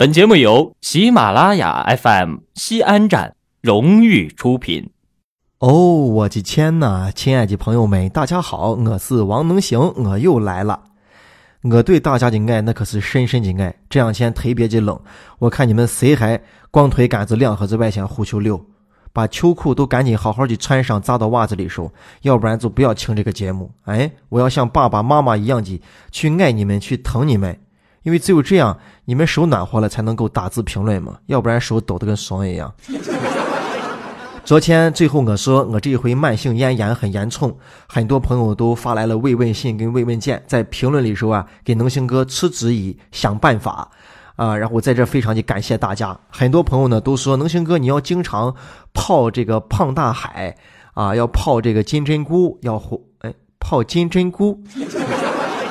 本节目由喜马拉雅 FM 西安站荣誉出品。哦，我的天呐，亲爱的朋友们，大家好，我是王能行，我又来了。我对大家的爱那可是深深的爱。这两天特别的冷，我看你们谁还光腿杆子凉和在外线胡球溜，把秋裤都赶紧好好的穿上，扎到袜子里手，要不然就不要听这个节目。哎，我要像爸爸妈妈一样的去爱你们，去疼你们。因为只有这样，你们手暖和了，才能够打字评论嘛，要不然手抖得跟怂一样。昨天最后我说我这回慢性咽炎很严重，很多朋友都发来了慰问信跟慰问件，在评论里说啊，给能行哥持之以想办法啊，然后在这非常的感谢大家。很多朋友呢都说能行哥你要经常泡这个胖大海啊，要泡这个金针菇，要哎泡金针菇。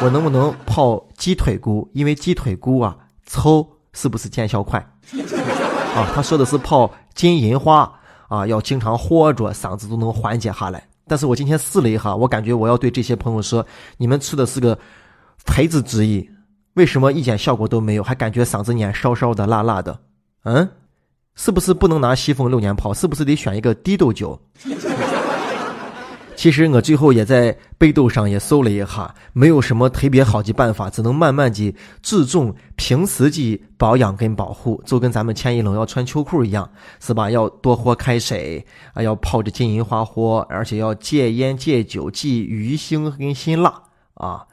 我能不能泡鸡腿菇？因为鸡腿菇啊，抽是不是见效快？啊，他说的是泡金银花啊，要经常喝着，嗓子都能缓解下来。但是我今天试了一下，我感觉我要对这些朋友说，你们吃的是个培子之意，为什么一点效果都没有，还感觉嗓子眼烧烧的、辣辣的？嗯，是不是不能拿西凤六年泡？是不是得选一个低度酒？其实我最后也在百度上也搜了一下，没有什么特别好的办法，只能慢慢的注重平时的保养跟保护，就跟咱们天一冷要穿秋裤一样，是吧？要多喝开水啊，要泡着金银花喝，而且要戒烟戒酒忌鱼腥跟辛辣啊。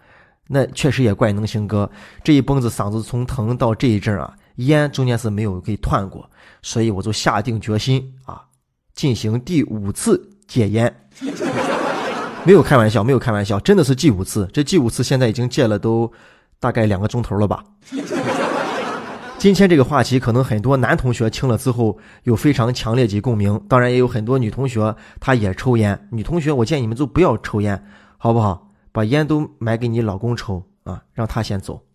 那确实也怪能行哥这一蹦子嗓子从疼到这一阵啊，烟中间是没有给断过，所以我就下定决心啊，进行第五次戒烟。没有开玩笑，没有开玩笑，真的是第五次。这第五次现在已经戒了都大概两个钟头了吧。今天这个话题可能很多男同学听了之后有非常强烈的共鸣，当然也有很多女同学她也抽烟。女同学，我建议你们就不要抽烟，好不好？把烟都买给你老公抽啊，让他先走。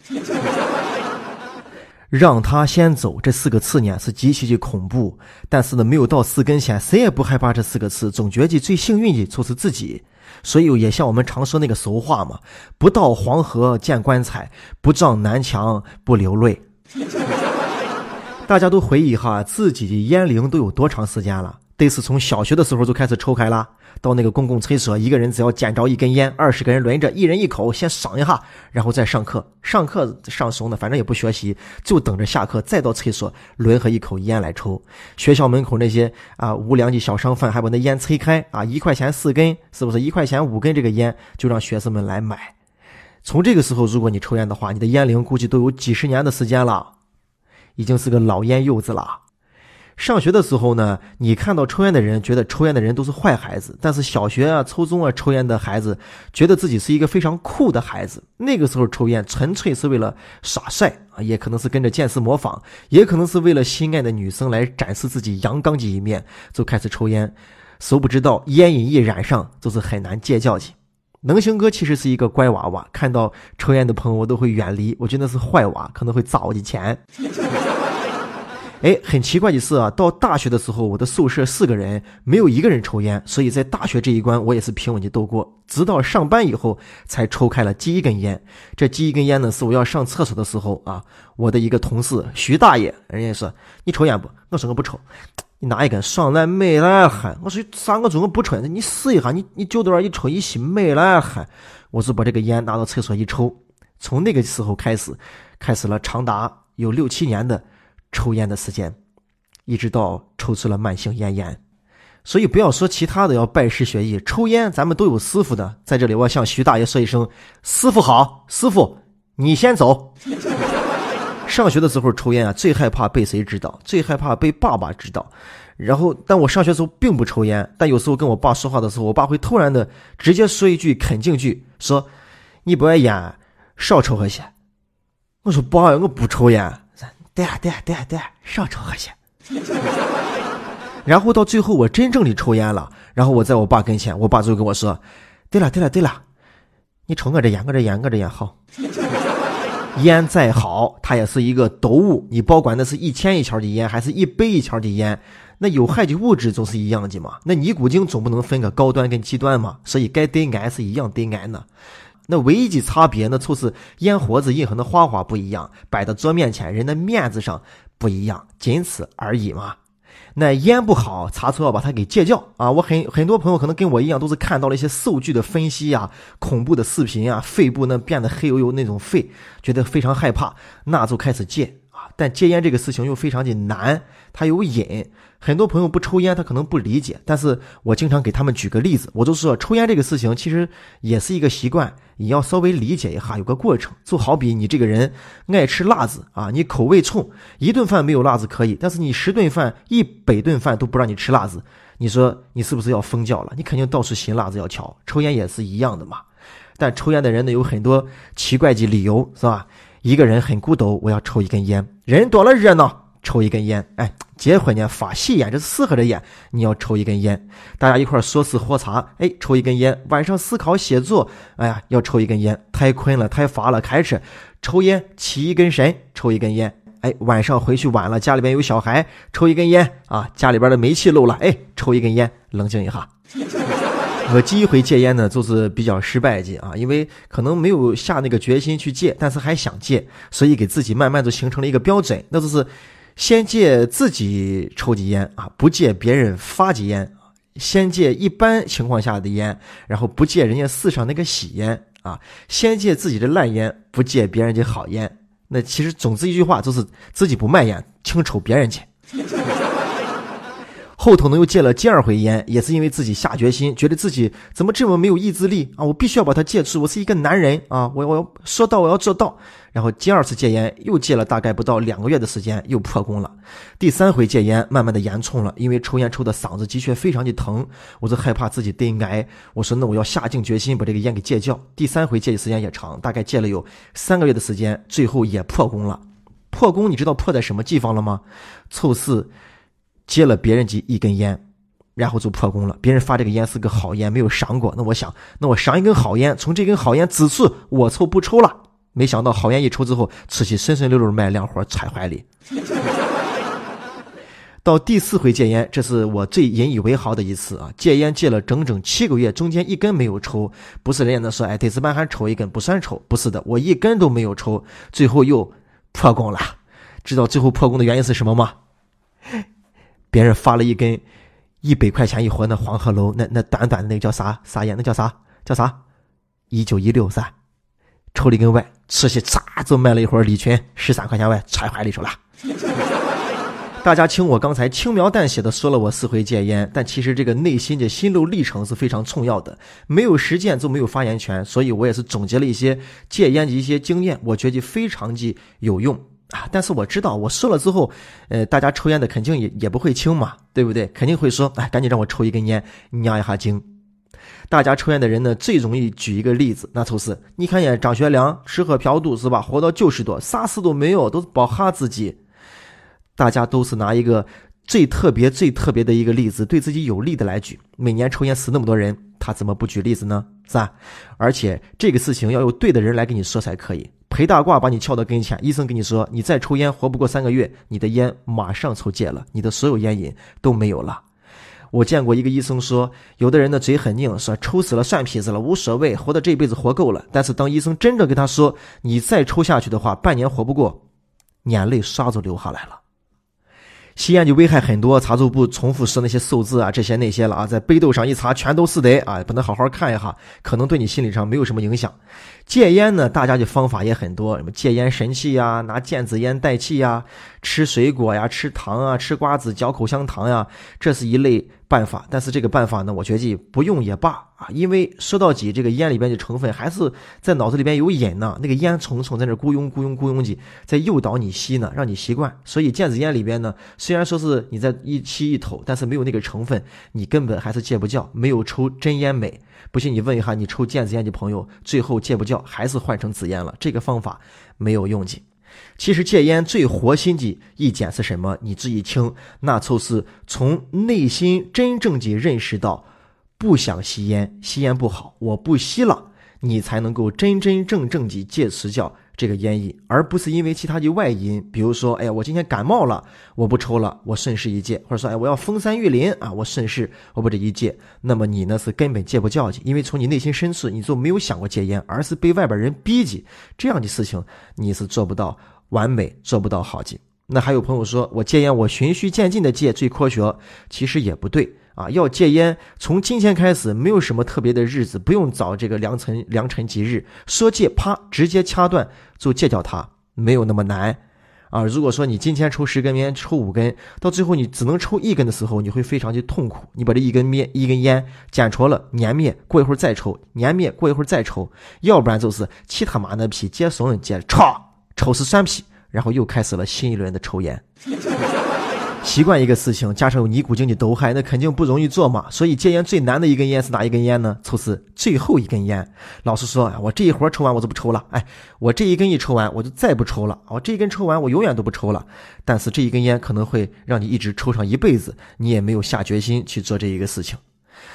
让他先走这四个字呢是极其的恐怖，但是呢没有到四根前，谁也不害怕这四个字，总觉得最幸运的就是自己。所以也像我们常说那个俗话嘛，不到黄河见棺材，不撞南墙不流泪。大家都回忆一下自己的烟龄都有多长时间了？得是从小学的时候就开始抽开了。到那个公共厕所，一个人只要捡着一根烟，二十个人轮着，一人一口，先赏一下，然后再上课。上课上怂的，反正也不学习，就等着下课，再到厕所轮和一口烟来抽。学校门口那些啊无良的小商贩还把那烟拆开啊，一块钱四根，是不是一块钱五根？这个烟就让学生们来买。从这个时候，如果你抽烟的话，你的烟龄估计都有几十年的时间了，已经是个老烟幼子了。上学的时候呢，你看到抽烟的人，觉得抽烟的人都是坏孩子。但是小学啊、初中啊抽烟的孩子，觉得自己是一个非常酷的孩子。那个时候抽烟纯粹是为了耍帅啊，也可能是跟着见识模仿，也可能是为了心爱的女生来展示自己阳刚的一面，就开始抽烟。殊不知道烟瘾一染上，就是很难戒掉的。能行哥其实是一个乖娃娃，看到抽烟的朋友我都会远离，我觉得是坏娃，可能会砸我的钱。哎，很奇怪的是啊，到大学的时候，我的宿舍四个人没有一个人抽烟，所以在大学这一关我也是平稳的度过。直到上班以后才抽开了第一根烟。这第一根烟呢，是我要上厕所的时候啊，我的一个同事徐大爷，人家说你抽烟不？我说我不抽。你拿一根，上来美来汗。我说啥我说我不抽，你试一下，你你就在那一抽一吸美来汗。我就把这个烟拿到厕所一抽，从那个时候开始，开始了长达有六七年的。抽烟的时间，一直到抽出了慢性咽炎，所以不要说其他的要拜师学艺，抽烟咱们都有师傅的。在这里，我向徐大爷说一声：“师傅好，师傅你先走。”上学的时候抽烟啊，最害怕被谁知道？最害怕被爸爸知道。然后，但我上学时候并不抽烟，但有时候跟我爸说话的时候，我爸会突然的直接说一句肯定句，说：“你不爱烟，少抽和些。”我说：“爸，我不抽烟。”对啊，对啊，对啊，对啊，少抽喝些。然后到最后，我真正的抽烟了。然后我在我爸跟前，我爸就跟我说：“对了，对了，对了，你抽我这烟，我这烟，我这烟好。烟再好，它也是一个毒物。你保管那是一千一条的烟，还是一百一条的烟，那有害的物质就是一样的嘛。那尼古丁总不能分个高端跟极端嘛。所以该得癌是一样得癌的。那唯一的差别，呢就是烟盒子印痕的花花不一样，摆到桌面前人的面子上不一样，仅此而已嘛。那烟不好，查出要把它给戒掉啊！我很很多朋友可能跟我一样，都是看到了一些数据的分析呀、恐怖的视频啊，肺部呢变得黑油油那种肺，觉得非常害怕，那就开始戒。但戒烟这个事情又非常的难，它有瘾。很多朋友不抽烟，他可能不理解。但是我经常给他们举个例子，我就说抽烟这个事情其实也是一个习惯，你要稍微理解一下，有个过程。就好比你这个人爱吃辣子啊，你口味冲，一顿饭没有辣子可以，但是你十顿饭、一百顿饭都不让你吃辣子，你说你是不是要疯叫了？你肯定到处寻辣子要瞧。抽烟也是一样的嘛。但抽烟的人呢，有很多奇怪的理由，是吧？一个人很孤独，我要抽一根烟。人多了热闹，抽一根烟。哎，结婚呢发喜烟，这适合的烟，你要抽一根烟。大家一块说事喝茶，哎，抽一根烟。晚上思考写作，哎呀，要抽一根烟。太困了，太乏了，开车抽烟，起一根神，抽一根烟。哎，晚上回去晚了，家里边有小孩，抽一根烟啊。家里边的煤气漏了，哎，抽一根烟，冷静一下。我第一回戒烟呢，就是比较失败戒啊，因为可能没有下那个决心去戒，但是还想戒，所以给自己慢慢就形成了一个标准，那就是先戒自己抽的烟啊，不戒别人发的烟；先戒一般情况下的烟，然后不戒人家世上那个喜烟啊；先戒自己的烂烟，不戒别人的好烟。那其实总之一句话，就是自己不卖烟，请抽别人去。后头呢又戒了第二回烟，也是因为自己下决心，觉得自己怎么这么没有意志力啊！我必须要把它戒除，我是一个男人啊！我我要说到我要做到。然后第二次戒烟又戒了大概不到两个月的时间，又破功了。第三回戒烟慢慢的严重了，因为抽烟抽的嗓子的确非常的疼，我就害怕自己得癌。我说那我要下定决心把这个烟给戒掉。第三回戒的时间也长，大概戒了有三个月的时间，最后也破功了。破功你知道破在什么地方了吗？凑四。接了别人几一根烟，然后就破功了。别人发这个烟是个好烟，没有赏过。那我想，那我赏一根好烟，从这根好烟此处我抽不抽了。没想到好烟一抽之后，出去顺顺溜溜卖两伙揣怀里。到第四回戒烟，这是我最引以为豪的一次啊！戒烟戒了整整七个月，中间一根没有抽。不是人家那说，哎，得值班还抽一根不算抽，不是的，我一根都没有抽，最后又破功了。知道最后破功的原因是什么吗？别人发了一根一百块钱一盒那黄鹤楼，那那短短的那个叫啥啥烟？那叫啥叫啥？一九一六是吧？抽了一根外，吃起咋就卖了一盒李群十三块钱外揣怀里去了。大家听我刚才轻描淡写的说了我四回戒烟，但其实这个内心的心路历程是非常重要的。没有实践就没有发言权，所以我也是总结了一些戒烟的一些经验，我觉得非常的有用。啊！但是我知道，我说了之后，呃，大家抽烟的肯定也也不会轻嘛，对不对？肯定会说，哎，赶紧让我抽一根烟，压一下惊。大家抽烟的人呢，最容易举一个例子，那就是你看见张学良吃喝嫖赌是吧？活到九十多，啥事都没有，都是包哈自己。大家都是拿一个最特别、最特别的一个例子，对自己有利的来举。每年抽烟死那么多人，他怎么不举例子呢？是吧？而且这个事情要有对的人来跟你说才可以。裴大褂把你撬到跟前，医生跟你说，你再抽烟活不过三个月，你的烟马上抽戒了，你的所有烟瘾都没有了。我见过一个医生说，有的人的嘴很硬，说抽死了算皮子了，无所谓，活到这辈子活够了。但是当医生真正跟他说，你再抽下去的话，半年活不过，眼泪唰就流下来了。吸烟就危害很多，查就不重复说那些数字啊，这些那些了啊，在百度上一查，全都是的啊，不能好好看一下，可能对你心理上没有什么影响。戒烟呢，大家的方法也很多，什么戒烟神器呀，拿电子烟代替呀，吃水果呀，吃糖啊，吃瓜子，嚼口香糖呀，这是一类。办法，但是这个办法呢，我觉得不用也罢啊，因为说到底，这个烟里边的成分还是在脑子里边有瘾呢，那个烟虫虫在那咕拥咕拥咕拥的，在诱导你吸呢，让你习惯。所以电子烟里边呢，虽然说是你在一吸一吐，但是没有那个成分，你根本还是戒不掉，没有抽真烟美。不信你问一下你抽电子烟的朋友，最后戒不掉，还是换成紫烟了，这个方法没有用的。其实戒烟最核心的一点是什么？你自己听，那就是从内心真正的认识到不想吸烟，吸烟不好，我不吸了，你才能够真真正正的戒持掉这个烟瘾，而不是因为其他的外因，比如说，哎呀，我今天感冒了，我不抽了，我顺势一戒，或者说，哎，我要封山育林啊，我顺势我把这一戒，那么你呢是根本戒不掉去，因为从你内心深处你就没有想过戒烟，而是被外边人逼急，这样的事情你是做不到完美，做不到好的。那还有朋友说我戒烟，我循序渐进的戒最科学，其实也不对。啊，要戒烟，从今天开始，没有什么特别的日子，不用找这个良辰良辰吉日，说戒啪，直接掐断就戒掉它，没有那么难。啊，如果说你今天抽十根烟，抽五根，到最后你只能抽一根的时候，你会非常的痛苦。你把这一根灭一根烟剪着了，粘灭，过一会儿再抽，粘灭，过一会儿再抽，要不然就是其他妈的屁接怂接歘，抽死酸皮，然后又开始了新一轮的抽烟。习惯一个事情，加上有尼古丁的毒害，那肯定不容易做嘛。所以戒烟最难的一根烟是哪一根烟呢？就是最后一根烟。老实说啊，我这一会儿抽完我就不抽了。哎，我这一根一抽完我就再不抽了。我这一根抽完我永远都不抽了。但是这一根烟可能会让你一直抽上一辈子，你也没有下决心去做这一个事情。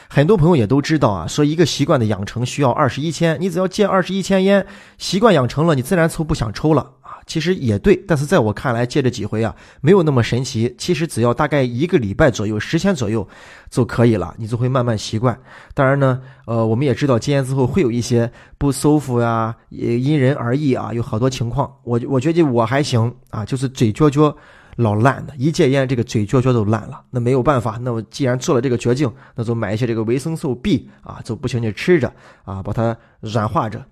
很多朋友也都知道啊，说一个习惯的养成需要二十一天，你只要戒二十一天烟，习惯养成了，你自然就不想抽了。其实也对，但是在我看来，借这几回啊，没有那么神奇。其实只要大概一个礼拜左右，十天左右就可以了，你就会慢慢习惯。当然呢，呃，我们也知道戒烟之后会有一些不舒服呀，也因人而异啊，有好多情况。我我觉得我还行啊，就是嘴嚼嚼老烂的，一戒烟这个嘴嚼嚼都烂了。那没有办法，那我既然做了这个决定，那就买一些这个维生素 B 啊，就不停的吃着啊，把它软化着。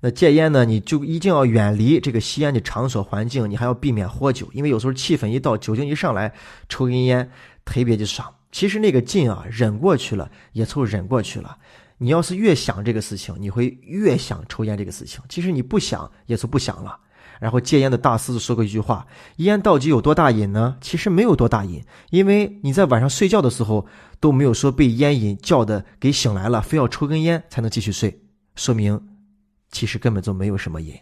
那戒烟呢？你就一定要远离这个吸烟的场所环境，你还要避免喝酒，因为有时候气氛一到，酒精一上来，抽根烟特别的爽。其实那个劲啊，忍过去了也就忍过去了。你要是越想这个事情，你会越想抽烟这个事情。其实你不想也就不想了。然后戒烟的大师就说过一句话：烟到底有多大瘾呢？其实没有多大瘾，因为你在晚上睡觉的时候都没有说被烟瘾叫的给醒来了，非要抽根烟才能继续睡，说明。其实根本就没有什么瘾。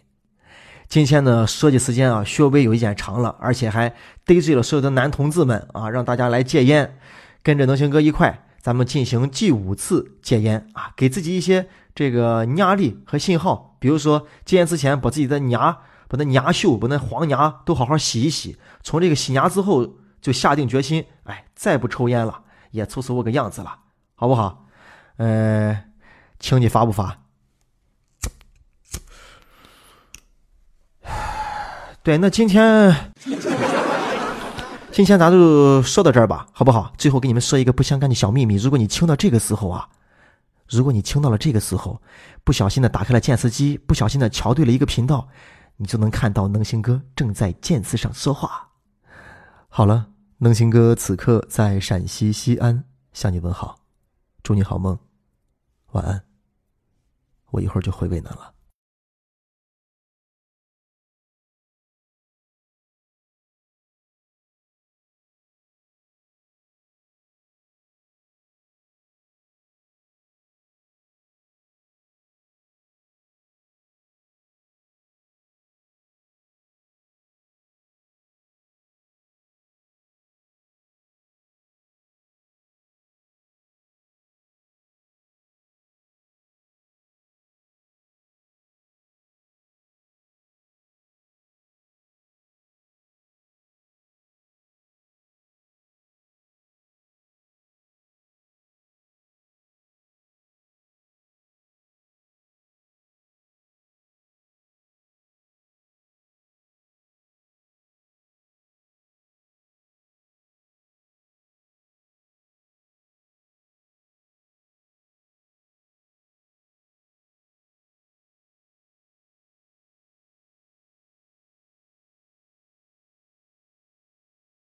今天呢，说的时间啊，稍微有一点长了，而且还得罪了所有的男同志们啊，让大家来戒烟，跟着能行哥一块，咱们进行第五次戒烟啊，给自己一些这个压力和信号。比如说戒烟之前，把自己的牙、把那牙锈、把那黄牙都好好洗一洗。从这个洗牙之后，就下定决心，哎，再不抽烟了，也凑凑我个样子了，好不好？呃，请你发不发？对，那今天，今天咱就说到这儿吧，好不好？最后给你们说一个不相干的小秘密：如果你听到这个时候啊，如果你听到了这个时候，不小心的打开了键视机，不小心的调对了一个频道，你就能看到能行哥正在键视上说话。好了，能行哥此刻在陕西西安向你问好，祝你好梦，晚安。我一会儿就回渭南了。